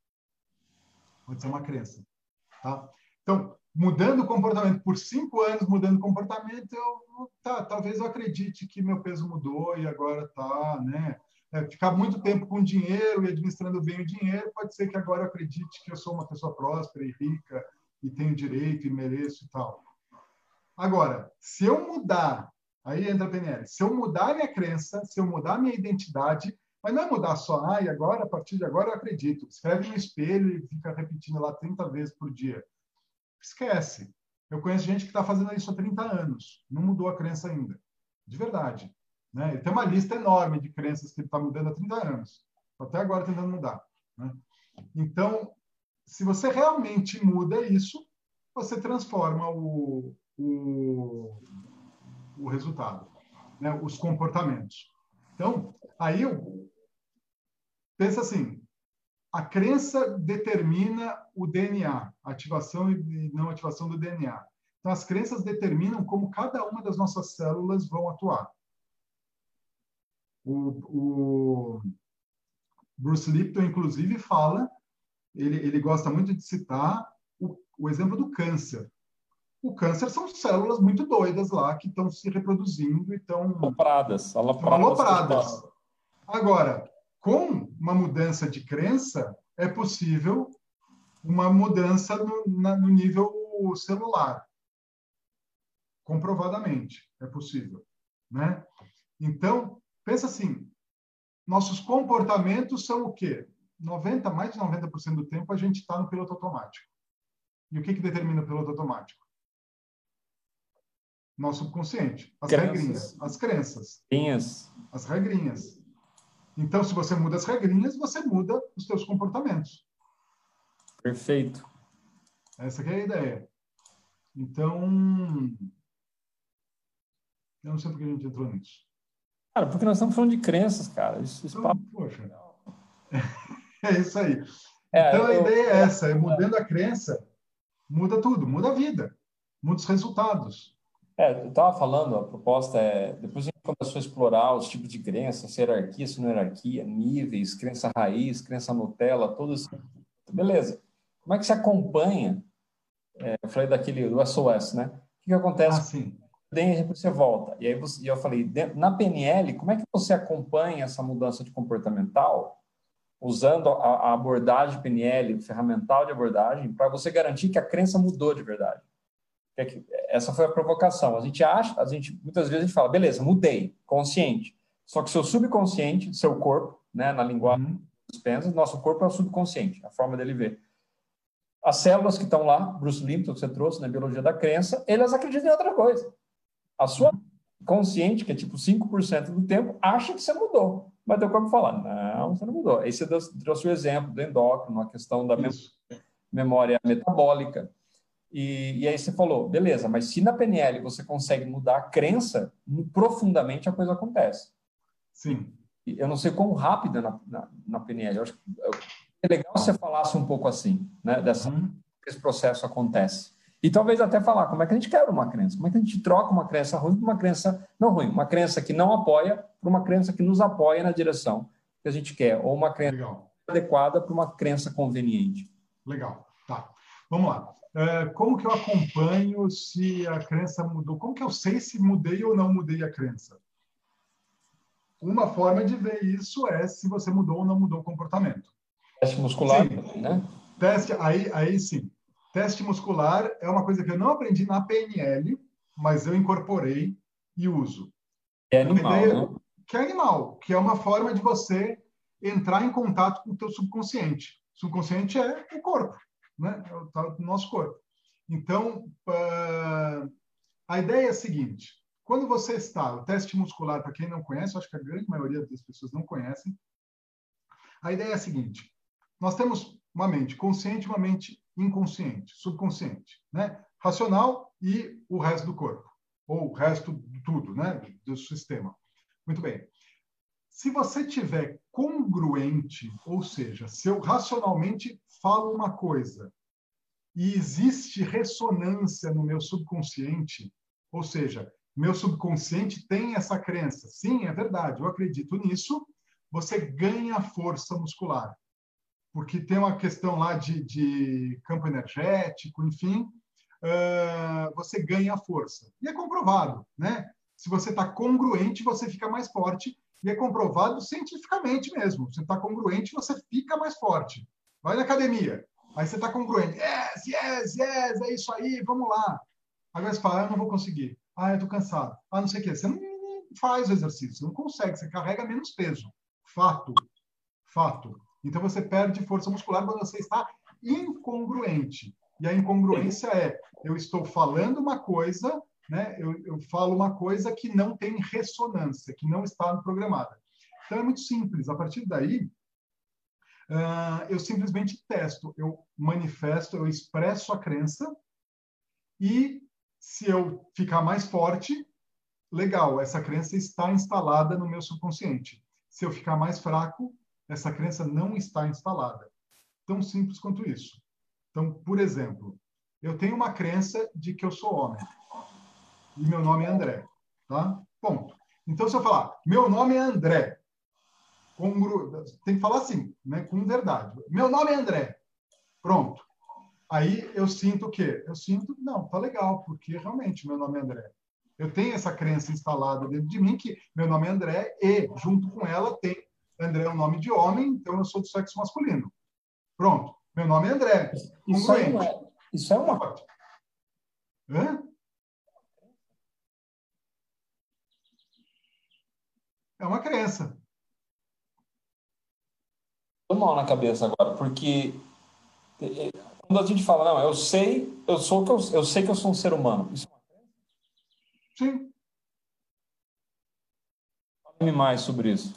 Pode ser uma crença. Tá? Então, mudando o comportamento por cinco anos, mudando o comportamento, eu, tá, talvez eu acredite que meu peso mudou e agora tá, né? É, ficar muito tempo com dinheiro e administrando bem o dinheiro, pode ser que agora eu acredite que eu sou uma pessoa próspera e rica e tenho direito e mereço e tal. Agora, se eu mudar, aí entra a PNL, se eu mudar minha crença, se eu mudar minha identidade, mas não é mudar só, ah, e agora, a partir de agora eu acredito. Escreve no espelho e fica repetindo lá 30 vezes por dia. Esquece. Eu conheço gente que está fazendo isso há 30 anos, não mudou a crença ainda. De verdade. Né? Ele tem uma lista enorme de crenças que está mudando há 30 anos. Até agora tentando mudar. Né? Então, se você realmente muda isso, você transforma o, o, o resultado. né, os comportamentos. Então, aí eu pensa assim, a crença determina o DNA, ativação e não ativação do DNA. Então, as crenças determinam como cada uma das nossas células vão atuar. O, o Bruce Lipton, inclusive, fala, ele, ele gosta muito de citar o, o exemplo do câncer. O câncer são células muito doidas lá que estão se reproduzindo e estão alopradas. Alopradas. alopradas. Agora, com uma mudança de crença, é possível uma mudança no, na, no nível celular. Comprovadamente, é possível. Né? Então, pensa assim, nossos comportamentos são o quê? 90, mais de 90% do tempo a gente está no piloto automático. E o que, que determina o piloto automático? Nosso subconsciente, as crenças. regrinhas, as crenças. Regrinhas. As regrinhas. Então, se você muda as regrinhas, você muda os seus comportamentos. Perfeito. Essa é a ideia. Então, eu não sei por que a gente entrou nisso. Cara, porque nós estamos falando de crenças, cara. Isso, isso então, poxa. É isso aí. É, então, a eu, ideia é essa. É mudando a crença, muda tudo. Muda a vida. Muda os resultados. É, eu estava falando, a proposta é... Depois começou a explorar os tipos de crenças, hierarquia, se não hierarquia, níveis, crença raiz, crença Nutella, todos. Beleza. Como é que se acompanha? É, eu falei daquele do SOS, né? O que, que acontece? Ah, sim depois você volta. E aí você, e eu falei, na PNL, como é que você acompanha essa mudança de comportamental usando a, a abordagem PNL, ferramental de abordagem, para você garantir que a crença mudou de verdade? É essa foi a provocação. A gente acha, a gente muitas vezes a gente fala, beleza, mudei, consciente. Só que seu subconsciente, seu corpo, né, na linguagem uhum. dos pensas, nosso corpo é o subconsciente, a forma dele ver. As células que estão lá, Bruce Lipton, que você trouxe na biologia da crença, elas acreditam em outra coisa. A sua consciente, que é tipo 5% do tempo, acha que você mudou. Mas teu corpo fala, não, você não mudou. Aí você trouxe o exemplo do endócrino, a questão da memória metabólica. E, e, aí você falou, beleza, mas se na PNL você consegue mudar a crença, profundamente a coisa acontece. Sim. Eu não sei quão rápida na, na, na PNL. Eu acho que é legal se você falasse um pouco assim, né? Dessa, uhum. esse processo acontece. E talvez até falar como é que a gente quebra uma crença, como é que a gente troca uma crença ruim por uma crença não ruim, uma crença que não apoia por uma crença que nos apoia na direção que a gente quer, ou uma crença Legal. adequada para uma crença conveniente. Legal, tá. Vamos lá. É, como que eu acompanho se a crença mudou? Como que eu sei se mudei ou não mudei a crença? Uma forma de ver isso é se você mudou ou não mudou o comportamento. Teste muscular, sim. né? Teste, aí, aí sim. Teste muscular é uma coisa que eu não aprendi na PNL, mas eu incorporei e uso. É animal, ideia, né? Que é animal, que é uma forma de você entrar em contato com o teu subconsciente. Subconsciente é o corpo, né? É o, tá nosso corpo. Então, uh, a ideia é a seguinte: quando você está, o teste muscular, para quem não conhece, acho que a grande maioria das pessoas não conhecem, a ideia é a seguinte: nós temos uma mente consciente uma mente inconsciente, subconsciente, né? Racional e o resto do corpo, ou o resto de tudo, né? Do sistema. Muito bem. Se você tiver congruente, ou seja, se eu racionalmente falo uma coisa e existe ressonância no meu subconsciente, ou seja, meu subconsciente tem essa crença. Sim, é verdade, eu acredito nisso. Você ganha força muscular porque tem uma questão lá de, de campo energético, enfim, uh, você ganha força. E é comprovado, né? Se você está congruente, você fica mais forte, e é comprovado cientificamente mesmo. Você está congruente, você fica mais forte. Vai na academia, aí você está congruente. Yes, yes, yes, é isso aí, vamos lá. Agora você fala, ah, eu não vou conseguir. Ah, eu estou cansado. Ah, não sei o quê. Você não faz o exercício, você não consegue, você carrega menos peso. Fato. Fato. Então, você perde força muscular quando você está incongruente. E a incongruência é: eu estou falando uma coisa, né? eu, eu falo uma coisa que não tem ressonância, que não está programada. Então, é muito simples. A partir daí, uh, eu simplesmente testo, eu manifesto, eu expresso a crença, e se eu ficar mais forte, legal, essa crença está instalada no meu subconsciente. Se eu ficar mais fraco, essa crença não está instalada. Tão simples quanto isso. Então, por exemplo, eu tenho uma crença de que eu sou homem e meu nome é André, tá? Ponto. Então, se eu falar, meu nome é André, congru... tem que falar assim, né? com verdade. Meu nome é André. Pronto. Aí eu sinto o quê? Eu sinto, não, tá legal, porque realmente meu nome é André. Eu tenho essa crença instalada dentro de mim que meu nome é André e, junto com ela, tem André é um nome de homem, então eu sou do sexo masculino. Pronto. Meu nome é André. Isso é, uma, isso é uma. Hã? É uma crença. Tô mal na cabeça agora, porque eh, quando a gente fala, não, eu sei, eu sou que eu, eu sei que eu sou um ser humano. Isso é uma crença? Sim. Fale mais sobre isso.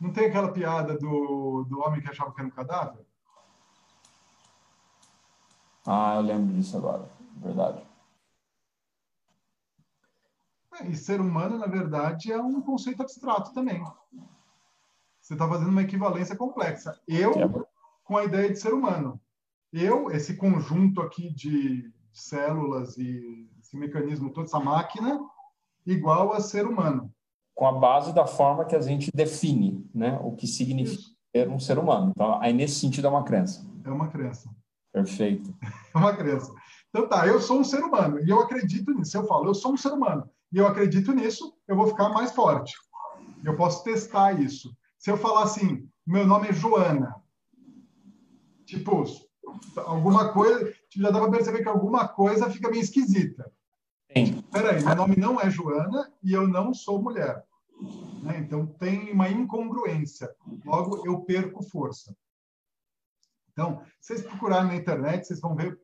Não tem aquela piada do, do homem que achava que era um cadáver? Ah, eu lembro disso agora. Verdade. É, e ser humano, na verdade, é um conceito abstrato também. Você está fazendo uma equivalência complexa. Eu, é. com a ideia de ser humano. Eu, esse conjunto aqui de células e esse mecanismo, toda essa máquina, igual a ser humano. Com a base da forma que a gente define né, o que significa Isso. ser um ser humano. Então, aí, nesse sentido, é uma crença. É uma crença. Perfeito. É uma crença. Então, tá, eu sou um ser humano e eu acredito nisso. Eu falo, eu sou um ser humano e eu acredito nisso, eu vou ficar mais forte. Eu posso testar isso. Se eu falar assim, meu nome é Joana, tipo, alguma coisa, já dá para perceber que alguma coisa fica meio esquisita. Espera aí, meu nome não é Joana e eu não sou mulher. Né? Então tem uma incongruência. Logo, eu perco força. Então, se vocês procurarem na internet, vocês vão ver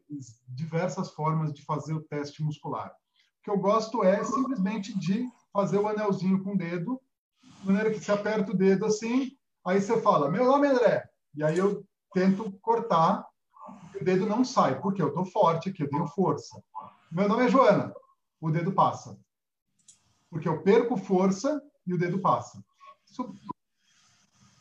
diversas formas de fazer o teste muscular que eu gosto é simplesmente de fazer o anelzinho com o dedo, de maneira que você aperta o dedo assim, aí você fala, meu nome é André. E aí eu tento cortar, o dedo não sai, porque eu estou forte aqui, eu tenho força. Meu nome é Joana, o dedo passa. Porque eu perco força e o dedo passa. Isso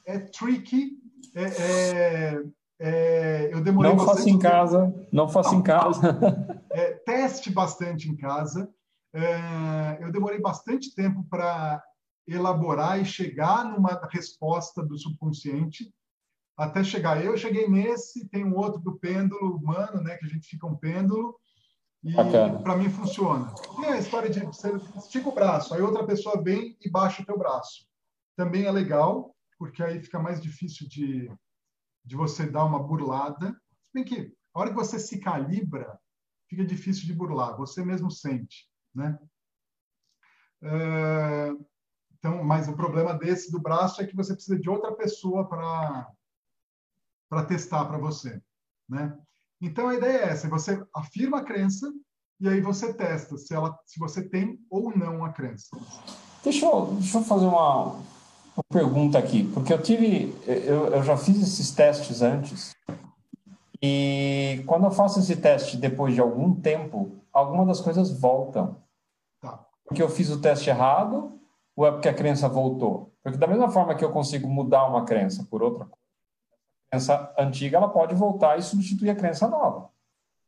é tricky, é, é, é, eu demorei não faça em casa, não faça em casa. É, teste bastante em casa. É, eu demorei bastante tempo para elaborar e chegar numa resposta do subconsciente até chegar. Eu cheguei nesse, tem um outro do pêndulo humano, né, que a gente fica um pêndulo e para mim funciona. Tem a história de você estica o braço, aí outra pessoa vem e baixa o teu braço. Também é legal, porque aí fica mais difícil de de você dar uma burlada. Se bem que a hora que você se calibra, fica difícil de burlar, você mesmo sente, né? É, então, mas o problema desse do braço é que você precisa de outra pessoa para para testar para você, né? Então a ideia é essa: você afirma a crença e aí você testa se ela, se você tem ou não a crença. Deixa eu, deixa eu fazer uma, uma pergunta aqui, porque eu tive, eu, eu já fiz esses testes antes, e quando eu faço esse teste depois de algum tempo, algumas das coisas voltam. Tá. Porque eu fiz o teste errado, ou é porque a crença voltou? Porque da mesma forma que eu consigo mudar uma crença por outra coisa, a crença antiga ela pode voltar e substituir a crença nova.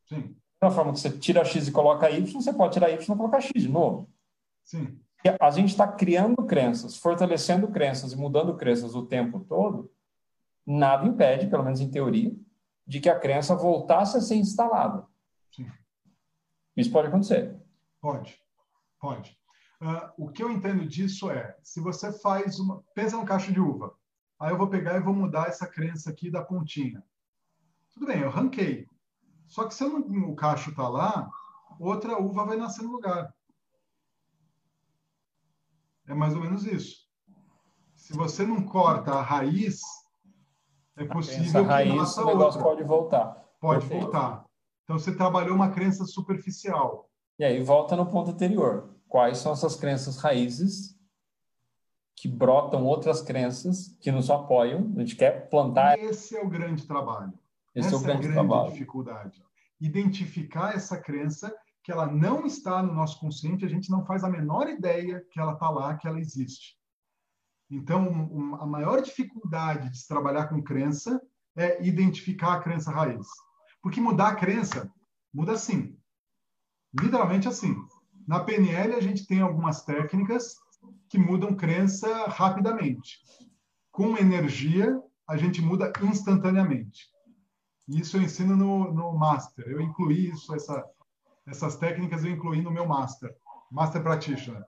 Sim. Da mesma forma que você tira x e coloca y, você pode tirar y e colocar x de novo. Sim a gente está criando crenças, fortalecendo crenças e mudando crenças o tempo todo, nada impede, pelo menos em teoria, de que a crença voltasse a ser instalada. Sim. Isso pode acontecer. Pode, pode. Uh, o que eu entendo disso é, se você faz uma... Pensa no cacho de uva. Aí eu vou pegar e vou mudar essa crença aqui da pontinha. Tudo bem, eu ranquei. Só que se não, o cacho está lá, outra uva vai nascer no lugar. É mais ou menos isso. Se você não corta a raiz, é possível Essa raiz, que o negócio outra. pode voltar. Pode Perfeito. voltar. Então você trabalhou uma crença superficial. E aí volta no ponto anterior. Quais são essas crenças raízes que brotam outras crenças que nos apoiam? A gente quer plantar. Esse é o grande trabalho. Esse Essa é o grande, é a grande trabalho. dificuldade. Identificar essa crença que ela não está no nosso consciente, a gente não faz a menor ideia que ela está lá, que ela existe. Então, um, a maior dificuldade de se trabalhar com crença é identificar a crença raiz. Porque mudar a crença muda assim. Literalmente assim. Na PNL, a gente tem algumas técnicas que mudam crença rapidamente. Com energia, a gente muda instantaneamente. Isso eu ensino no, no Master. Eu incluí isso, essa, essas técnicas eu incluí no meu Master, Master Practitioner.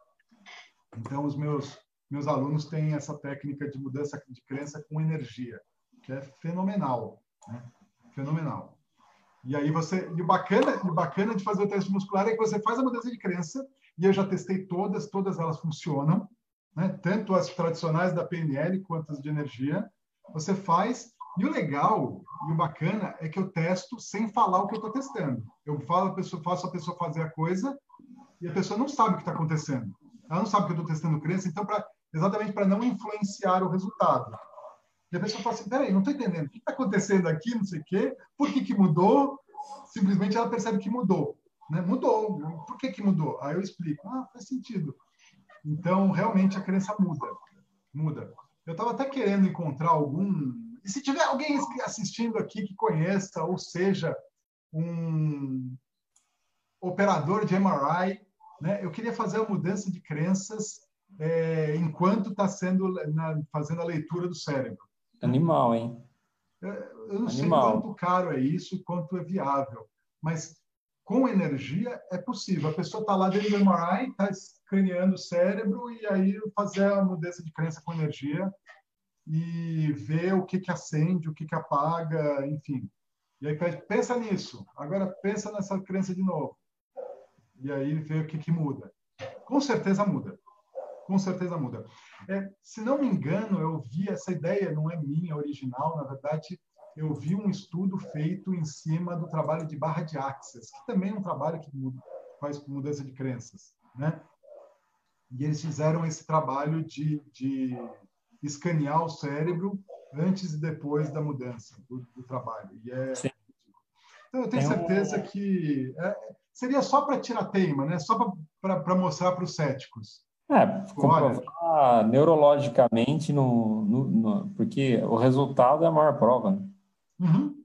Então, os meus, meus alunos têm essa técnica de mudança de crença com energia, que é fenomenal. Né? Fenomenal. E aí você. E o bacana, e o bacana de fazer o teste muscular é que você faz a mudança de crença, e eu já testei todas, todas elas funcionam, né? tanto as tradicionais da PNL quanto as de energia. Você faz, e o legal e o bacana é que eu testo sem falar o que eu estou testando. Eu falo a pessoa, faço a pessoa fazer a coisa e a pessoa não sabe o que está acontecendo. Ela não sabe que eu estou testando crença, então, pra, exatamente para não influenciar o resultado. E a pessoa fala assim, peraí, não estou entendendo. O que está acontecendo aqui, não sei o quê? Por que, que mudou? Simplesmente ela percebe que mudou. Né? Mudou. Por que, que mudou? Aí eu explico. Ah, faz sentido. Então, realmente, a crença muda. Muda. Eu estava até querendo encontrar algum... E se tiver alguém assistindo aqui que conheça, ou seja, um operador de MRI, né? eu queria fazer a mudança de crenças é, enquanto está sendo na, fazendo a leitura do cérebro. Animal, hein? Eu não Animal. sei quanto caro é isso, quanto é viável, mas com energia é possível. A pessoa está lá dentro do MRI, está escaneando o cérebro e aí fazer a mudança de crença com energia e ver o que, que acende, o que, que apaga, enfim. E aí pensa nisso. Agora pensa nessa crença de novo. E aí vê o que, que muda. Com certeza muda com certeza muda. É, se não me engano, eu vi essa ideia, não é minha, original, na verdade, eu vi um estudo feito em cima do trabalho de barra de axis, que também é um trabalho que muda, faz mudança de crenças, né? E eles fizeram esse trabalho de, de escanear o cérebro antes e depois da mudança do, do trabalho. E é, Sim. então, eu tenho Tem certeza um... que é, seria só para tirar teima, né? Só para mostrar para os céticos. É, comprovar neurologicamente, no, no, no, porque o resultado é a maior prova. Né? Uhum.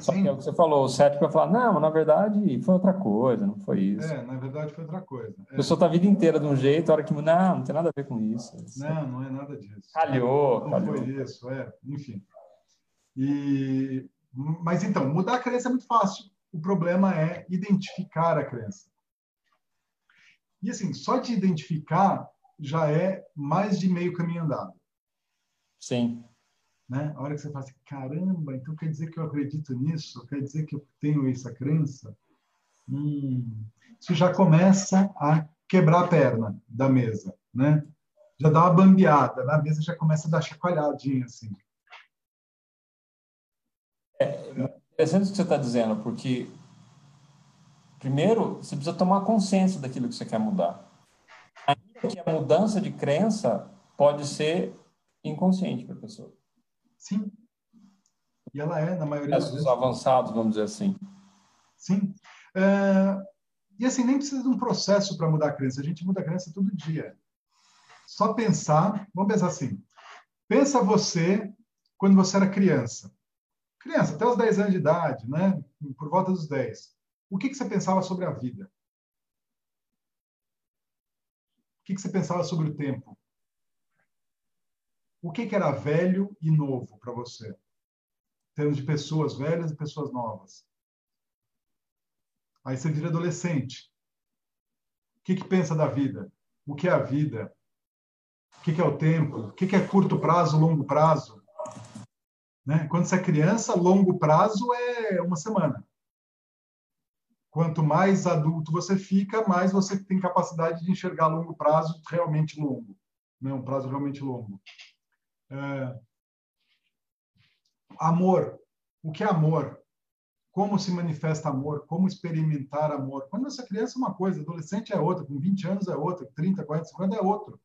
Só Sim. que é o que você falou, o cético vai falar, não, mas na verdade foi outra coisa, não foi isso. É, na verdade foi outra coisa. É. A pessoa está a vida inteira de um jeito, a hora que, não, não tem nada a ver com isso. Não, não é nada disso. Calhou, não calhou. foi isso, é, enfim. E, mas então, mudar a crença é muito fácil. O problema é identificar a crença. E assim, só de identificar já é mais de meio caminho andado. Sim. Né? A hora que você fala assim, caramba, então quer dizer que eu acredito nisso? Quer dizer que eu tenho essa crença? Hum, isso já começa a quebrar a perna da mesa, né? Já dá uma bambeada, na mesa já começa a dar chacoalhadinha, assim. É interessante o que você está dizendo, porque Primeiro, você precisa tomar consciência daquilo que você quer mudar. Ainda que a mudança de crença pode ser inconsciente para a pessoa. Sim. E ela é, na maioria das vezes. avançados, vamos dizer assim. Sim. É... E assim, nem precisa de um processo para mudar a crença. A gente muda a crença todo dia. Só pensar, vamos pensar assim. Pensa você quando você era criança. Criança, até os 10 anos de idade, né? Por volta dos 10. O que, que você pensava sobre a vida? O que, que você pensava sobre o tempo? O que, que era velho e novo para você? Em termos de pessoas velhas e pessoas novas. Aí você vira adolescente. O que, que pensa da vida? O que é a vida? O que, que é o tempo? O que, que é curto prazo, longo prazo? Né? Quando você é criança, longo prazo é uma semana. Quanto mais adulto você fica, mais você tem capacidade de enxergar longo prazo realmente longo, né? um prazo realmente longo. É... Amor. O que é amor? Como se manifesta amor? Como experimentar amor? Quando é criança é uma coisa, adolescente é outra, com 20 anos é outra, 30, 40, 50 é outro.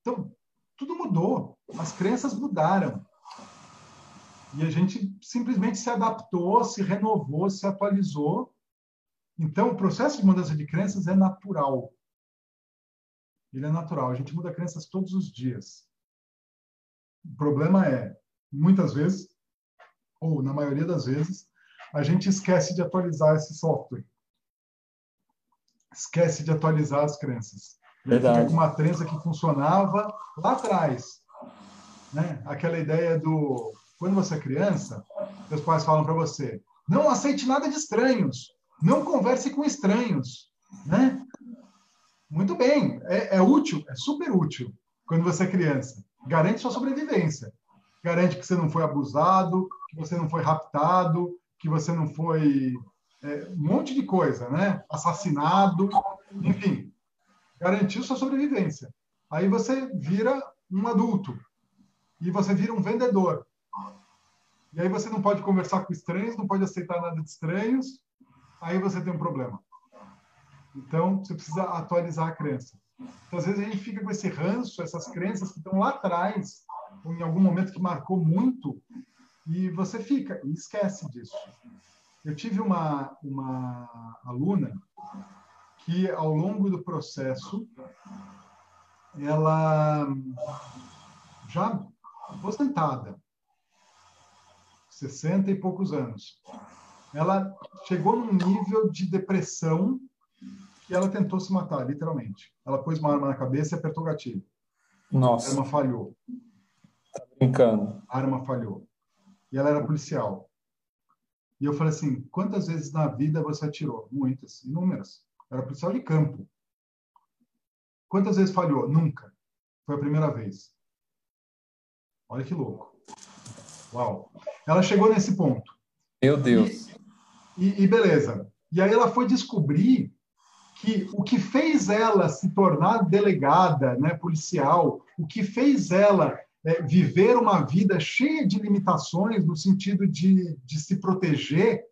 Então, tudo mudou. As crenças mudaram. E a gente simplesmente se adaptou, se renovou, se atualizou. Então, o processo de mudança de crenças é natural. Ele é natural. A gente muda crenças todos os dias. O problema é, muitas vezes, ou na maioria das vezes, a gente esquece de atualizar esse software. Esquece de atualizar as crenças. Verdade. Fica uma crença que funcionava lá atrás. Né? Aquela ideia do quando você é criança, seus pais falam para você: não aceite nada de estranhos, não converse com estranhos, né? Muito bem, é, é útil, é super útil quando você é criança. Garante sua sobrevivência, garante que você não foi abusado, que você não foi raptado, que você não foi é, um monte de coisa, né? Assassinado, enfim, garantiu sua sobrevivência. Aí você vira um adulto e você vira um vendedor. E aí você não pode conversar com estranhos, não pode aceitar nada de estranhos, aí você tem um problema. Então, você precisa atualizar a crença. Então, às vezes a gente fica com esse ranço, essas crenças que estão lá atrás, ou em algum momento que marcou muito, e você fica e esquece disso. Eu tive uma, uma aluna que, ao longo do processo, ela já aposentada, 60 e poucos anos. Ela chegou num nível de depressão que ela tentou se matar, literalmente. Ela pôs uma arma na cabeça e apertou o gatilho. Nossa. A arma falhou. Tá brincando. A arma falhou. E ela era policial. E eu falei assim: quantas vezes na vida você atirou? Muitas, inúmeras. Era policial de campo. Quantas vezes falhou? Nunca. Foi a primeira vez. Olha que louco. Uau. Ela chegou nesse ponto. Meu Deus. E, e, e, beleza. E aí ela foi descobrir que o que fez ela se tornar delegada, né, policial, o que fez ela é, viver uma vida cheia de limitações no sentido de, de se proteger,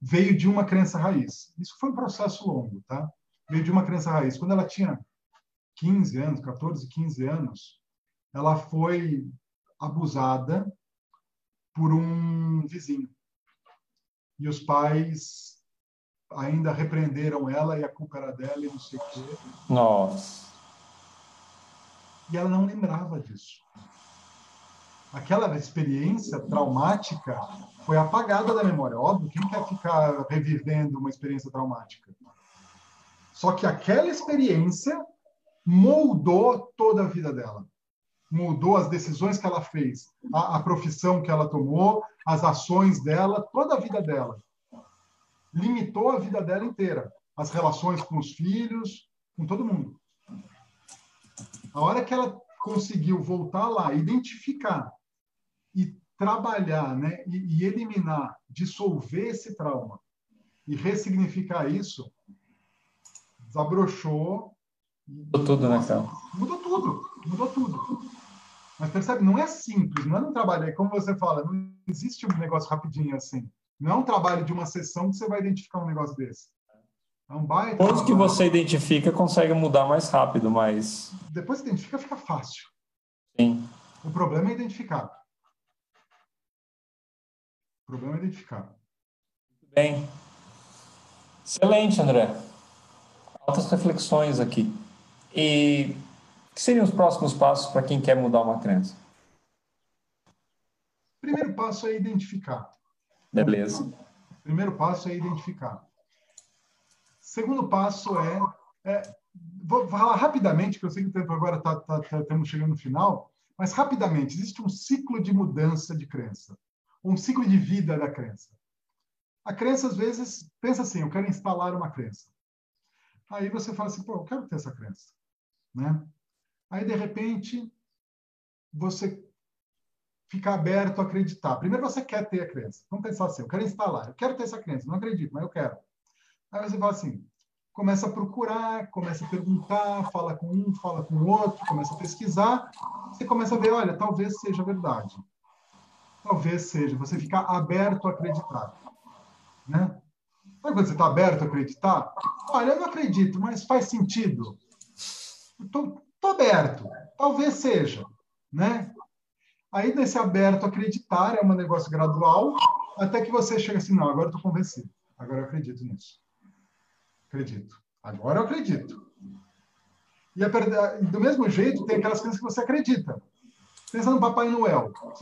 veio de uma crença raiz. Isso foi um processo longo, tá? Veio de uma crença raiz. Quando ela tinha 15 anos, 14, 15 anos, ela foi abusada por um vizinho. E os pais ainda repreenderam ela e a culpa era dela e não sei o quê. Nossa. E ela não lembrava disso. Aquela experiência traumática foi apagada da memória. Óbvio, quem quer ficar revivendo uma experiência traumática? Só que aquela experiência moldou toda a vida dela mudou as decisões que ela fez, a, a profissão que ela tomou, as ações dela, toda a vida dela. Limitou a vida dela inteira, as relações com os filhos, com todo mundo. A hora que ela conseguiu voltar lá, identificar e trabalhar, né, e, e eliminar, dissolver esse trauma e ressignificar isso, desabrochou. Mudou tudo, né, cara? Mudou tudo, mudou tudo. Mas percebe, não é simples, não é um trabalho, é como você fala, não existe um negócio rapidinho assim. Não é um trabalho de uma sessão que você vai identificar um negócio desse. É um baita. Que você identifica, consegue mudar mais rápido, mas. Depois que identifica, fica fácil. Sim. O problema é identificar. O problema é identificar. Bem. Excelente, André. Altas reflexões aqui. E que seriam os próximos passos para quem quer mudar uma crença? Primeiro passo é identificar. Beleza. Primeiro passo é identificar. Segundo passo é, é vou falar rapidamente, que eu sei que o tempo agora está tá, tá, estamos chegando no final, mas rapidamente, existe um ciclo de mudança de crença, um ciclo de vida da crença. A crença, às vezes, pensa assim, eu quero instalar uma crença. Aí você fala assim, pô, eu quero ter essa crença. Né? Aí, de repente, você fica aberto a acreditar. Primeiro, você quer ter a crença. Vamos pensar assim: eu quero instalar, eu quero ter essa crença, não acredito, mas eu quero. Aí você fala assim: começa a procurar, começa a perguntar, fala com um, fala com o outro, começa a pesquisar. Você começa a ver: olha, talvez seja verdade. Talvez seja. Você fica aberto a acreditar. Né? Sabe quando você está aberto a acreditar? Olha, eu não acredito, mas faz sentido. Estou aberto. Talvez seja. Né? Aí, nesse aberto acreditar, é um negócio gradual, até que você chega assim, não, agora eu estou convencido. Agora eu acredito nisso. Acredito. Agora eu acredito. E do mesmo jeito, tem aquelas coisas que você acredita. Pensa no Papai Noel.